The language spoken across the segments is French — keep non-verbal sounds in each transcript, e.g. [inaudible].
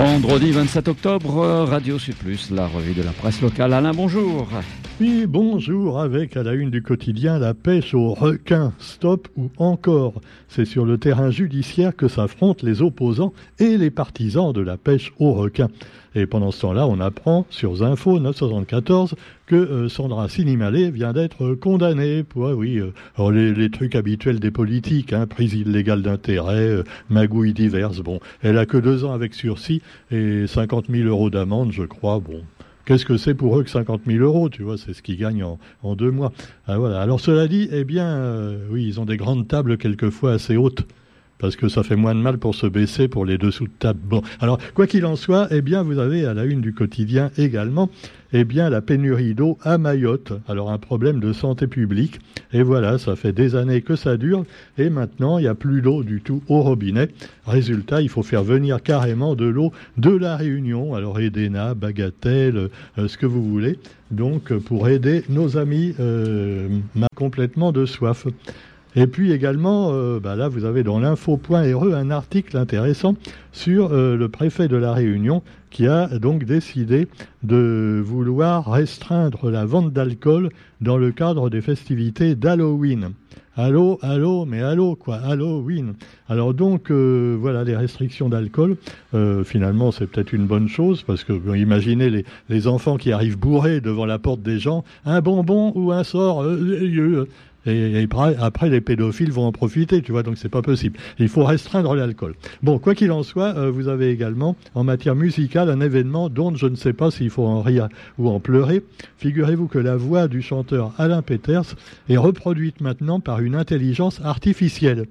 Vendredi 27 octobre, Radio Sud Plus, la revue de la presse locale. Alain, bonjour. Oui, bonjour, avec à la une du quotidien la pêche aux requins. Stop ou encore? C'est sur le terrain judiciaire que s'affrontent les opposants et les partisans de la pêche aux requins. Et pendant ce temps-là, on apprend sur Zinfo 974 que euh, Sandra Sinimalé vient d'être condamnée pour, oui, euh, les, trucs habituels des politiques, hein, prise illégale d'intérêt, euh, magouilles diverses. Bon, elle a que deux ans avec sursis et 50 000 euros d'amende, je crois. Bon, Qu'est-ce que c'est pour eux que 50 000 euros Tu vois, c'est ce qu'ils gagnent en, deux mois. Ah. Alors cela dit, eh bien, oui, ils ont des grandes tables quelquefois assez hautes parce que ça fait moins de mal pour se baisser pour les dessous de table. Bon, alors quoi qu'il en soit, eh bien vous avez à la une du quotidien également, eh bien la pénurie d'eau à Mayotte. Alors un problème de santé publique. Et voilà, ça fait des années que ça dure et maintenant il n'y a plus d'eau du tout au robinet. Résultat, il faut faire venir carrément de l'eau de la Réunion. Alors Edena, Bagatelle, euh, ce que vous voulez. Donc pour aider nos amis euh, complètement de soif. Et puis également, euh, bah là, vous avez dans l'info.re un article intéressant sur euh, le préfet de la Réunion qui a donc décidé de vouloir restreindre la vente d'alcool dans le cadre des festivités d'Halloween. Allô, allô, mais allô, quoi, Halloween. Alors donc, euh, voilà, les restrictions d'alcool, finalement, c'est peut-être une bonne chose, parce que imaginez les, les, enfants qui arrivent bourrés devant la porte des gens, un bonbon ou un sort, et, après, les pédophiles vont en profiter, tu vois, donc c'est pas possible. Il faut restreindre l'alcool. Bon, quoi qu'il en soit, euh, vous avez également, en matière musicale, un événement dont je ne sais pas s'il faut en rire ou en pleurer. Figurez-vous que la voix du chanteur Alain Peters est reproduite maintenant par une intelligence artificielle.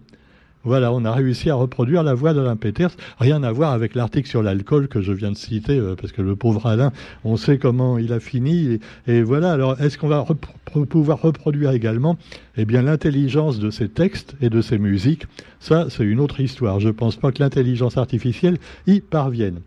Voilà, on a réussi à reproduire la voix d'Alain Peters. Rien à voir avec l'article sur l'alcool que je viens de citer, euh, parce que le pauvre Alain, on sait comment il a fini. Et, voilà, alors est-ce qu'on va pouvoir reproduire également eh bien, l'intelligence de ces textes et de ces musiques? Ça, c'est une autre histoire. Je ne pense pas que l'intelligence artificielle y parvienne.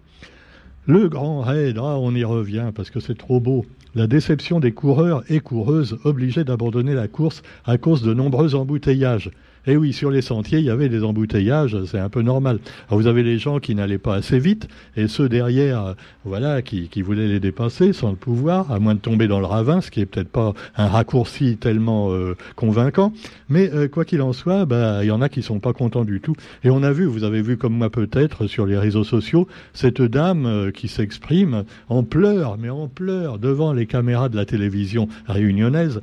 Le grand raid, ah, on y revient parce que c'est trop beau. La déception des coureurs et coureuses obligés d'abandonner la course à cause de nombreux embouteillages. Et eh oui, sur les sentiers, il y avait des embouteillages, c'est un peu normal. Alors vous avez les gens qui n'allaient pas assez vite, et ceux derrière, euh, voilà, qui, voulaient les dépasser sans le pouvoir, à moins de tomber dans le ravin, ce qui est peut-être pas un raccourci tellement euh, convaincant. Mais euh, quoi qu'il en soit, bah, il y en a qui sont pas contents du tout. Et on a vu, vous avez vu comme moi peut-être sur les réseaux sociaux, cette dame qui s'exprime en pleurs, mais en pleurs devant les caméras de la télévision réunionnaise.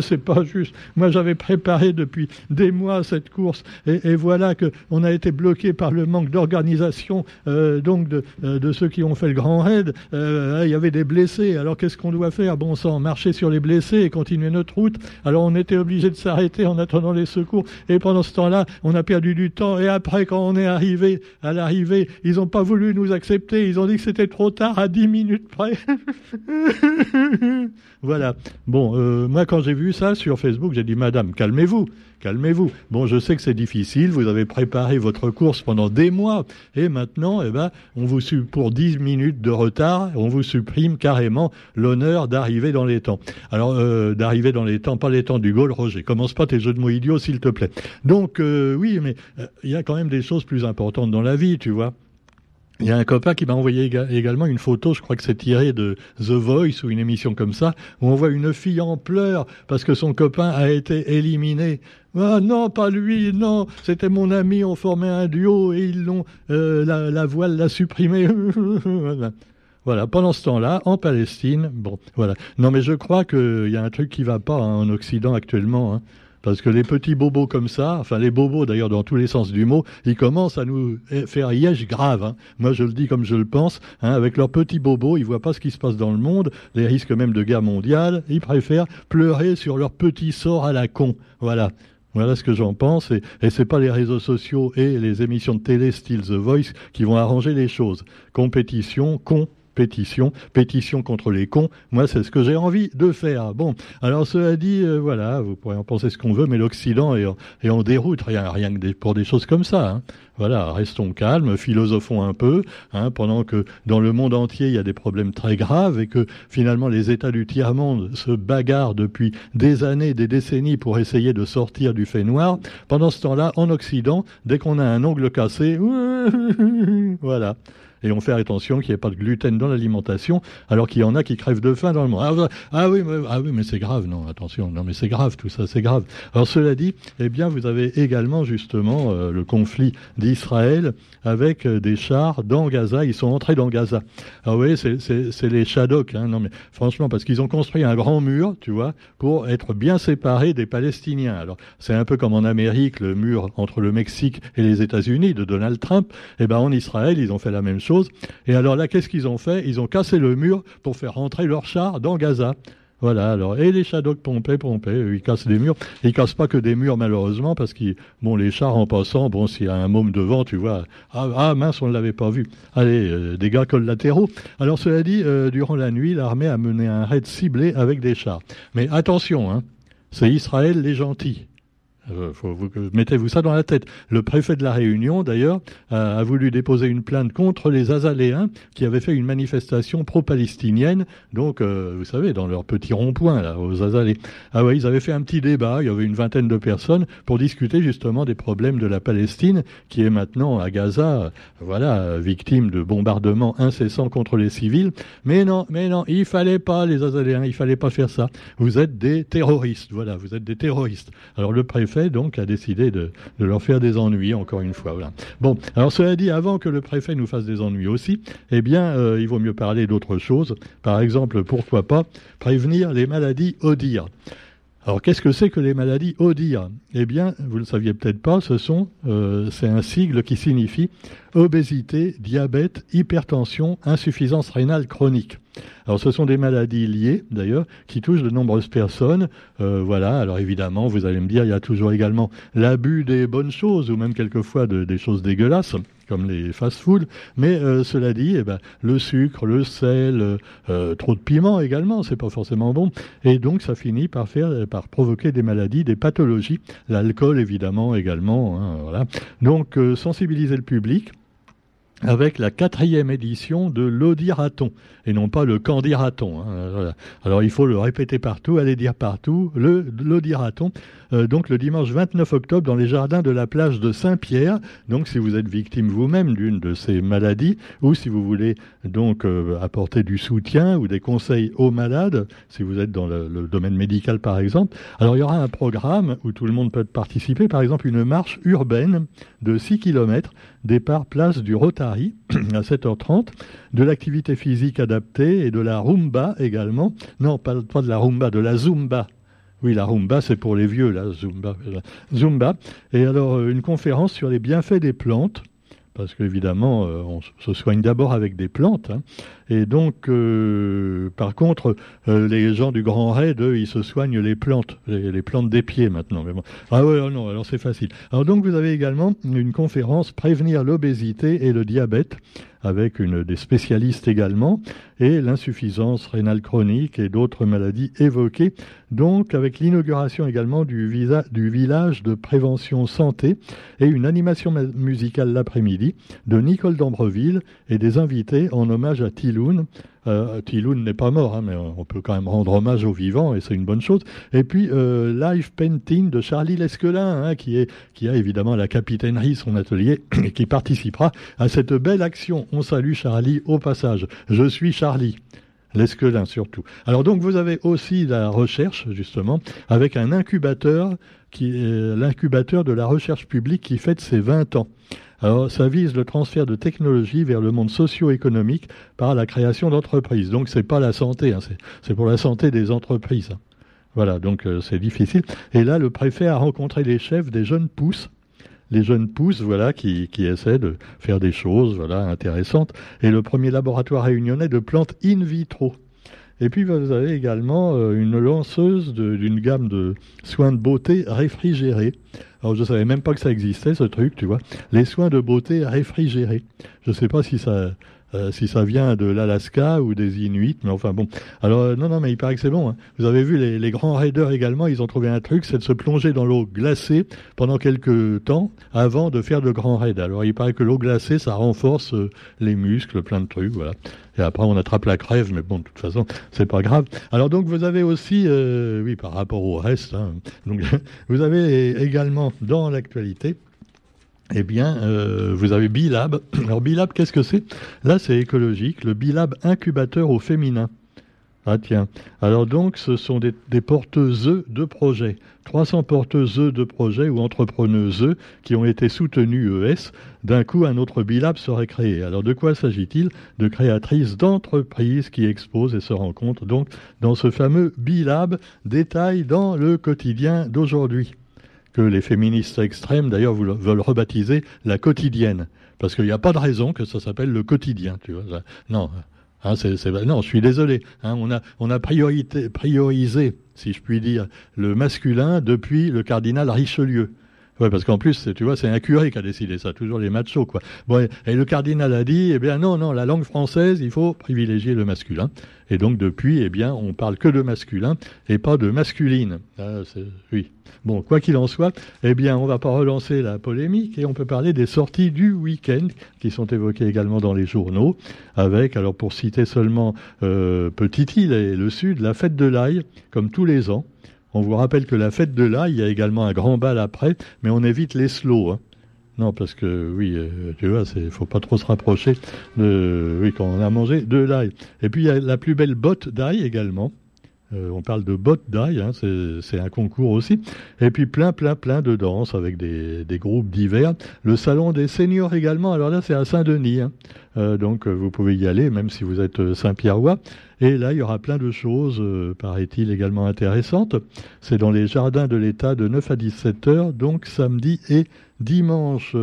C'est pas juste. Moi, j'avais préparé depuis des mois cette course. Et, voilà qu'on a été bloqué par le manque d'organisation euh, donc euh, de, ceux qui ont fait le grand raid. Euh, il y avait des blessés. Alors qu'est-ce qu'on doit faire? Bon sang, marcher sur les blessés et continuer notre route. Alors on était obligé de s'arrêter en attendant les secours. Et pendant ce temps-là, on a perdu du temps. Et après, quand on est arrivé à l'arrivée, ils n'ont pas voulu nous accepter. Ils ont dit que c'était trop tard, à 10 minutes près. [laughs] voilà. Bon, moi quand j'ai vu ça sur Facebook, j'ai dit Madame, calmez-vous calmez-vous. Bon, je sais que c'est difficile, vous avez préparé votre course pendant des mois, et maintenant, eh ben, on vous pour 10 minutes de retard, on vous supprime carrément l'honneur d'arriver dans les temps. Alors, euh, d'arriver dans les temps, pas les temps du Gaulle, Roger. Commence pas tes jeux de mots idiots, s'il te plaît. Donc, euh, oui, mais euh, il y a quand même des choses plus importantes dans la vie, tu vois. Il y a un copain qui m'a envoyé également une photo, je crois que c'est tiré de The Voice ou une émission comme ça, où on voit une fille en pleurs parce que son copain a été éliminé. Ah non, pas lui, non, c'était mon ami, on formait un duo et ils l'ont, euh, la, voile l'a supprimé. [laughs] voilà. pendant ce temps-là, en Palestine, bon, voilà. Non mais je crois qu'il y a un truc qui va pas en Occident actuellement. Hein. Parce que les petits bobos comme ça, enfin les bobos d'ailleurs dans tous les sens du mot, ils commencent à nous faire yèche grave. Hein. Moi je le dis comme je le pense, hein, avec leurs petits bobos, ils voient pas ce qui se passe dans le monde, les risques même de guerre mondiale, ils préfèrent pleurer sur leur petit sort à la con. Voilà. Voilà ce que j'en pense. Et, et c'est pas les réseaux sociaux et les émissions de télé style The Voice qui vont arranger les choses. Compétition, con, pétition, pétition contre les cons. Moi, c'est ce que j'ai envie de faire. Bon, alors cela dit, euh, voilà, vous pourrez en penser ce qu'on veut, mais l'Occident est, en déroute, rien, rien que pour des choses comme ça. Hein. Voilà, restons calmes, philosophons un peu, hein, pendant que dans le monde entier, il y a des problèmes très graves et que finalement les États du tiers-monde se bagarrent depuis des années, des décennies pour essayer de sortir du fait noir. Pendant ce temps-là, en Occident, dès qu'on a un ongle cassé, [laughs] voilà et on fait attention qu'il n'y ait pas de gluten dans l'alimentation, alors qu'il y en a qui crèvent de faim dans le monde. Ah, ah oui, mais, ah oui, mais c'est grave, non, attention, non, mais c'est grave, tout ça, c'est grave. Alors cela dit, eh bien, vous avez également justement euh, le conflit d'Israël avec euh, des chars dans Gaza. Ils sont entrés dans Gaza. Ah oui, c'est les Shadok, hein, non mais franchement, parce qu'ils ont construit un grand mur, tu vois, pour être bien séparés des Palestiniens. Alors c'est un peu comme en Amérique, le mur entre le Mexique et les États-Unis de Donald Trump. Eh ben en Israël, ils ont fait la même chose et alors là, qu'est-ce qu'ils ont fait? Ils ont cassé le mur pour faire rentrer leurs chars dans Gaza. Voilà, alors, et les Shadok pompaient, pompaient, ils cassent des murs. Ils cassent pas que des murs, malheureusement, parce que, bon, les chars en passant, bon, s'il y a un môme devant, tu vois, ah, ah mince, on ne l'avait pas vu. Allez, euh, dégâts collatéraux. Alors, cela dit, euh, durant la nuit, l'armée a mené un raid ciblé avec des chars. Mais attention, hein, c'est Israël les gentils. Euh, mettez-vous ça dans la tête. Le préfet de la Réunion, d'ailleurs, a, voulu déposer une plainte contre les Azaléens qui avaient fait une manifestation pro-palestinienne. Donc, euh, vous savez, dans leur petit rond-point là, aux Azalées. Ah ouais, ils avaient fait un petit débat. Il y avait une vingtaine de personnes pour discuter justement des problèmes de la Palestine, qui est maintenant à Gaza, voilà, victime de bombardements incessants contre les civils. Mais non, mais non, il fallait pas les Azaléens, il fallait pas faire ça. Vous êtes des terroristes, voilà, vous êtes des terroristes. Alors le préfet donc a décidé de, leur faire des ennuis, encore une fois. Bon, alors cela dit, avant que le préfet nous fasse des ennuis aussi, eh bien, euh, il vaut mieux parler d'autre chose. Par exemple, pourquoi pas prévenir les maladies ODIR. Alors qu'est-ce que c'est que les maladies ODIR Eh bien, vous ne le saviez peut-être pas, ce sont, euh, c'est un sigle qui signifie obésité, diabète, hypertension, insuffisance rénale chronique. Alors ce sont des maladies liées d'ailleurs qui touchent de nombreuses personnes. Euh, voilà, alors évidemment, vous allez me dire, il y a toujours également l'abus des bonnes choses ou même quelquefois des choses dégueulasses comme les fast-foods. Mais euh, cela dit, eh ben, le sucre, le sel, euh, trop de piment également, c'est pas forcément bon. Et donc ça finit par faire, par provoquer des maladies, des pathologies. L'alcool évidemment également. Hein. Donc sensibiliser le public avec la quatrième édition de l'Audiraton, et non pas le Candiraton. Hein, Alors il faut le répéter partout, aller dire partout, le l'Audiraton, euh, donc le dimanche 29 octobre dans les jardins de la plage de Saint-Pierre. Donc si vous êtes victime vous-même d'une de ces maladies, ou si vous voulez donc euh, apporter du soutien ou des conseils aux malades, si vous êtes dans le, domaine médical par exemple, alors il y aura un programme où tout le monde peut participer, par exemple une marche urbaine de 6 km, départ place du Rotary [clears throat] à 7h30, de l'activité physique adaptée et de la rumba également. Non, pas de la rumba, de la zumba. Oui, la rumba, c'est pour les vieux, la zumba. Zumba. Et alors, euh, une conférence sur les bienfaits des plantes parce qu'évidemment, euh, on se soigne d'abord avec des plantes. Hein. Et donc, euh, par contre, les gens du Grand Raid, eux, ils se soignent les plantes, les, plantes des pieds maintenant. Ah ouais, oh non, alors c'est facile. Alors donc, vous avez également une conférence Prévenir l'obésité et le diabète avec une des spécialistes également, et l'insuffisance rénale chronique et d'autres maladies évoquées, donc avec l'inauguration également du, village de prévention santé et une animation musicale l'après-midi de Nicole d'Ambreville et des invités en hommage à Thiloun, euh, Thiloun n'est pas mort, hein, mais on peut quand même rendre hommage aux vivants, et c'est une bonne chose. Et puis, euh, Live Painting de Charlie Lesquelin, hein, qui, qui a évidemment la capitainerie, son atelier, [coughs] et qui participera à cette belle action. On salue Charlie au passage. Je suis Charlie. Lesquelin surtout. Alors donc vous avez aussi la recherche justement avec un incubateur qui est l'incubateur de la recherche publique qui fête ses 20 ans. Alors, ça vise le transfert de technologie vers le monde socio-économique par la création d'entreprises. Donc, c'est pas la santé, hein, c'est pour la santé des entreprises. Voilà, donc euh, c'est difficile. Et là, le préfet a rencontré les chefs des jeunes pousses les jeunes pousses, voilà, qui, qui, essaient de faire des choses, voilà, intéressantes. Et le premier laboratoire réunionnais de plantes in vitro. Et puis vous avez également euh, une lanceuse d'une gamme de soins de beauté réfrigérés. Alors je ne savais même pas que ça existait ce truc, tu vois. Les soins de beauté réfrigérés. Je ne sais pas si ça, euh, si ça vient de l'Alaska ou des Inuits, mais enfin bon. Alors euh, non, non, mais il paraît que c'est bon. Hein. Vous avez vu les, grands raiders également, ils ont trouvé un truc, c'est de se plonger dans l'eau glacée pendant quelques temps avant de faire de grands raids. Alors il paraît que l'eau glacée, ça renforce euh, les muscles, plein de trucs, voilà. Et après, on attrape la crève, mais bon, de toute façon, c'est pas grave. Alors donc, vous avez aussi, oui, par rapport au reste, hein, donc, [laughs] vous avez également dans l'actualité eh bien, euh, vous avez Bilab. [clears throat] Alors Bilab, qu'est-ce que c'est? Là, c'est écologique. Le Bilab incubateur au féminin. Ah tiens. Alors donc, ce sont des, porteuses de projets. 300 porteuses de projets ou entrepreneuses qui ont été soutenues ES. D'un coup, un autre Bilab serait créé. Alors de quoi s'agit-il? De créatrices d'entreprises qui exposent et se rencontrent donc dans ce fameux Bilab. Détail dans le quotidien d'aujourd'hui que les féministes extrêmes, d'ailleurs, veulent rebaptiser la quotidienne. Parce qu'il n'y a pas de raison que ça s'appelle le quotidien. Non, hein, non, je suis désolé. Hein, on a, priorisé, si je puis dire, le masculin depuis le cardinal Richelieu. Ouais, parce qu'en plus, tu vois, c'est un curé qui a décidé ça, toujours les machos, quoi. Bon, et le cardinal a dit, eh bien, non, non, la langue française, il faut privilégier le masculin. Et donc, depuis, eh bien, on parle que de masculin et pas de masculine. Ah, oui. Bon, quoi qu'il en soit, eh bien, on va pas relancer la polémique et on peut parler des sorties du week-end qui sont évoquées également dans les journaux, avec, alors pour citer seulement euh, Petite-Île et le Sud, la fête de l'ail, comme tous les ans. On vous rappelle que la fête de l'ail, il y a également un grand bal après, mais on évite les slows. Hein. Non, parce que oui, euh, tu vois, il faut pas trop se rapprocher de, oui, quand on a mangé de l'ail. Et puis il y a la plus belle botte d'ail également. Euh, on parle de bottes d'ail, hein, c'est un concours aussi. Et puis plein, plein, plein de danses avec des, groupes divers. Le salon des seniors également, alors là c'est à Saint-Denis. Hein. Euh, donc vous pouvez y aller, même si vous êtes euh, Saint-Pierrois. Et là, il y aura plein de choses, paraît-il, également intéressantes. C'est dans les jardins de l'État de 9 à 17 heures, donc samedi et dimanche,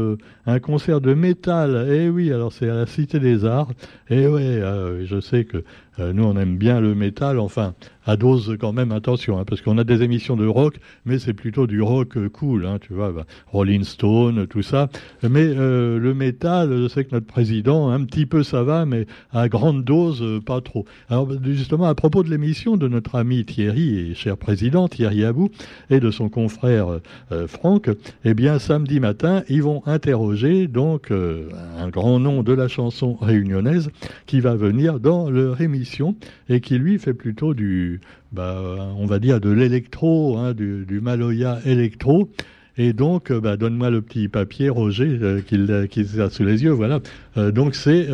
un concert de métal. Eh oui, alors c'est à la Cité des Arts. Eh ouais, je sais que nous, on aime bien le métal. Enfin, à dose quand même, attention, hein, parce qu'on a des émissions de rock, mais c'est plutôt du rock euh, cool, hein, tu vois, bah, Rolling Stone, tout ça. Mais euh, le métal, je sais que notre président, un petit peu ça va, mais à grande dose, euh, pas trop. Alors justement, à propos de l'émission de notre ami Thierry, et cher président Thierry Abou, et de son confrère Franck, eh bien samedi matin, ils vont interroger donc un grand nom de la chanson réunionnaise qui va venir dans leur émission et qui lui fait plutôt du bah, on va dire, de l'électro, hein, du, Maloya électro. Et donc, euh, bah, donne-moi le petit papier, Roger, euh, qu'il a sous les yeux. Voilà. Euh, donc, c'est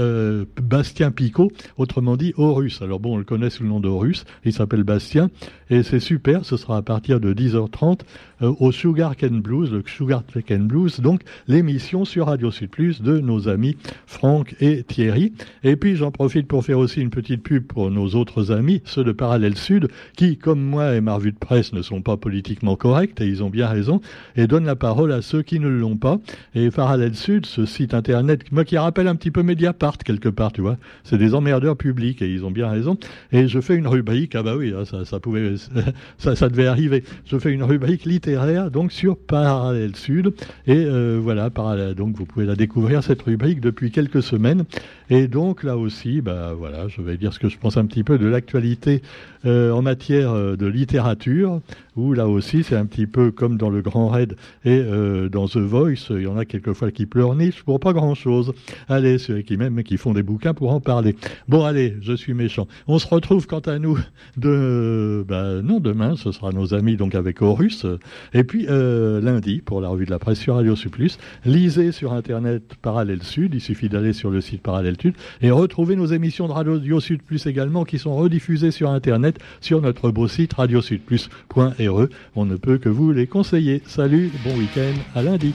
Bastien Picot, autrement dit Horus. Alors bon, on le connaît sous le nom d'Horus. Il s'appelle Bastien. Et c'est super. Ce sera à partir de 10h30 au Sugar Can Blues, le Sugar Can Blues. Donc, l'émission sur Radio Sud Plus de nos amis Franck et Thierry. Et puis, j'en profite pour faire aussi une petite pub pour nos autres amis, ceux de Parallèle Sud, qui, comme moi et ma revue de presse, ne sont pas politiquement corrects, et ils ont bien raison. Et donne la parole à ceux qui ne l'ont pas. Et Parallèle Sud, ce site internet, moi qui rappelle un petit peu Mediapart quelque part, tu vois, c'est des emmerdeurs publics et ils ont bien raison. Et je fais une rubrique, ah bah oui, hein, ça, ça pouvait, [laughs] ça, ça devait arriver. Je fais une rubrique littéraire donc sur Parallèle Sud et euh, voilà, parallèle, donc vous pouvez la découvrir cette rubrique depuis quelques semaines. Et donc là aussi, bah voilà, je vais dire ce que je pense un petit peu de l'actualité euh, en matière euh, de littérature, où là aussi c'est un petit peu comme dans le Grand Raid et dans The Voice, il y en a quelquefois qui pleurnichent pour pas grand-chose. Allez, ceux qui même qui font des bouquins pour en parler. Bon, allez, je suis méchant. On se retrouve quant à nous de, bah, non demain, ce sera nos amis donc avec Horus, et puis lundi pour la revue de la presse sur Radio Supplus. Lisez sur internet Parallèle Sud, il suffit d'aller sur le site Parallèle Sud et retrouver nos émissions de Radio Sud Plus également qui sont rediffusées sur internet sur notre beau site radiosudplus.re. On ne peut que vous les conseiller. Salut, bon week-end, à lundi.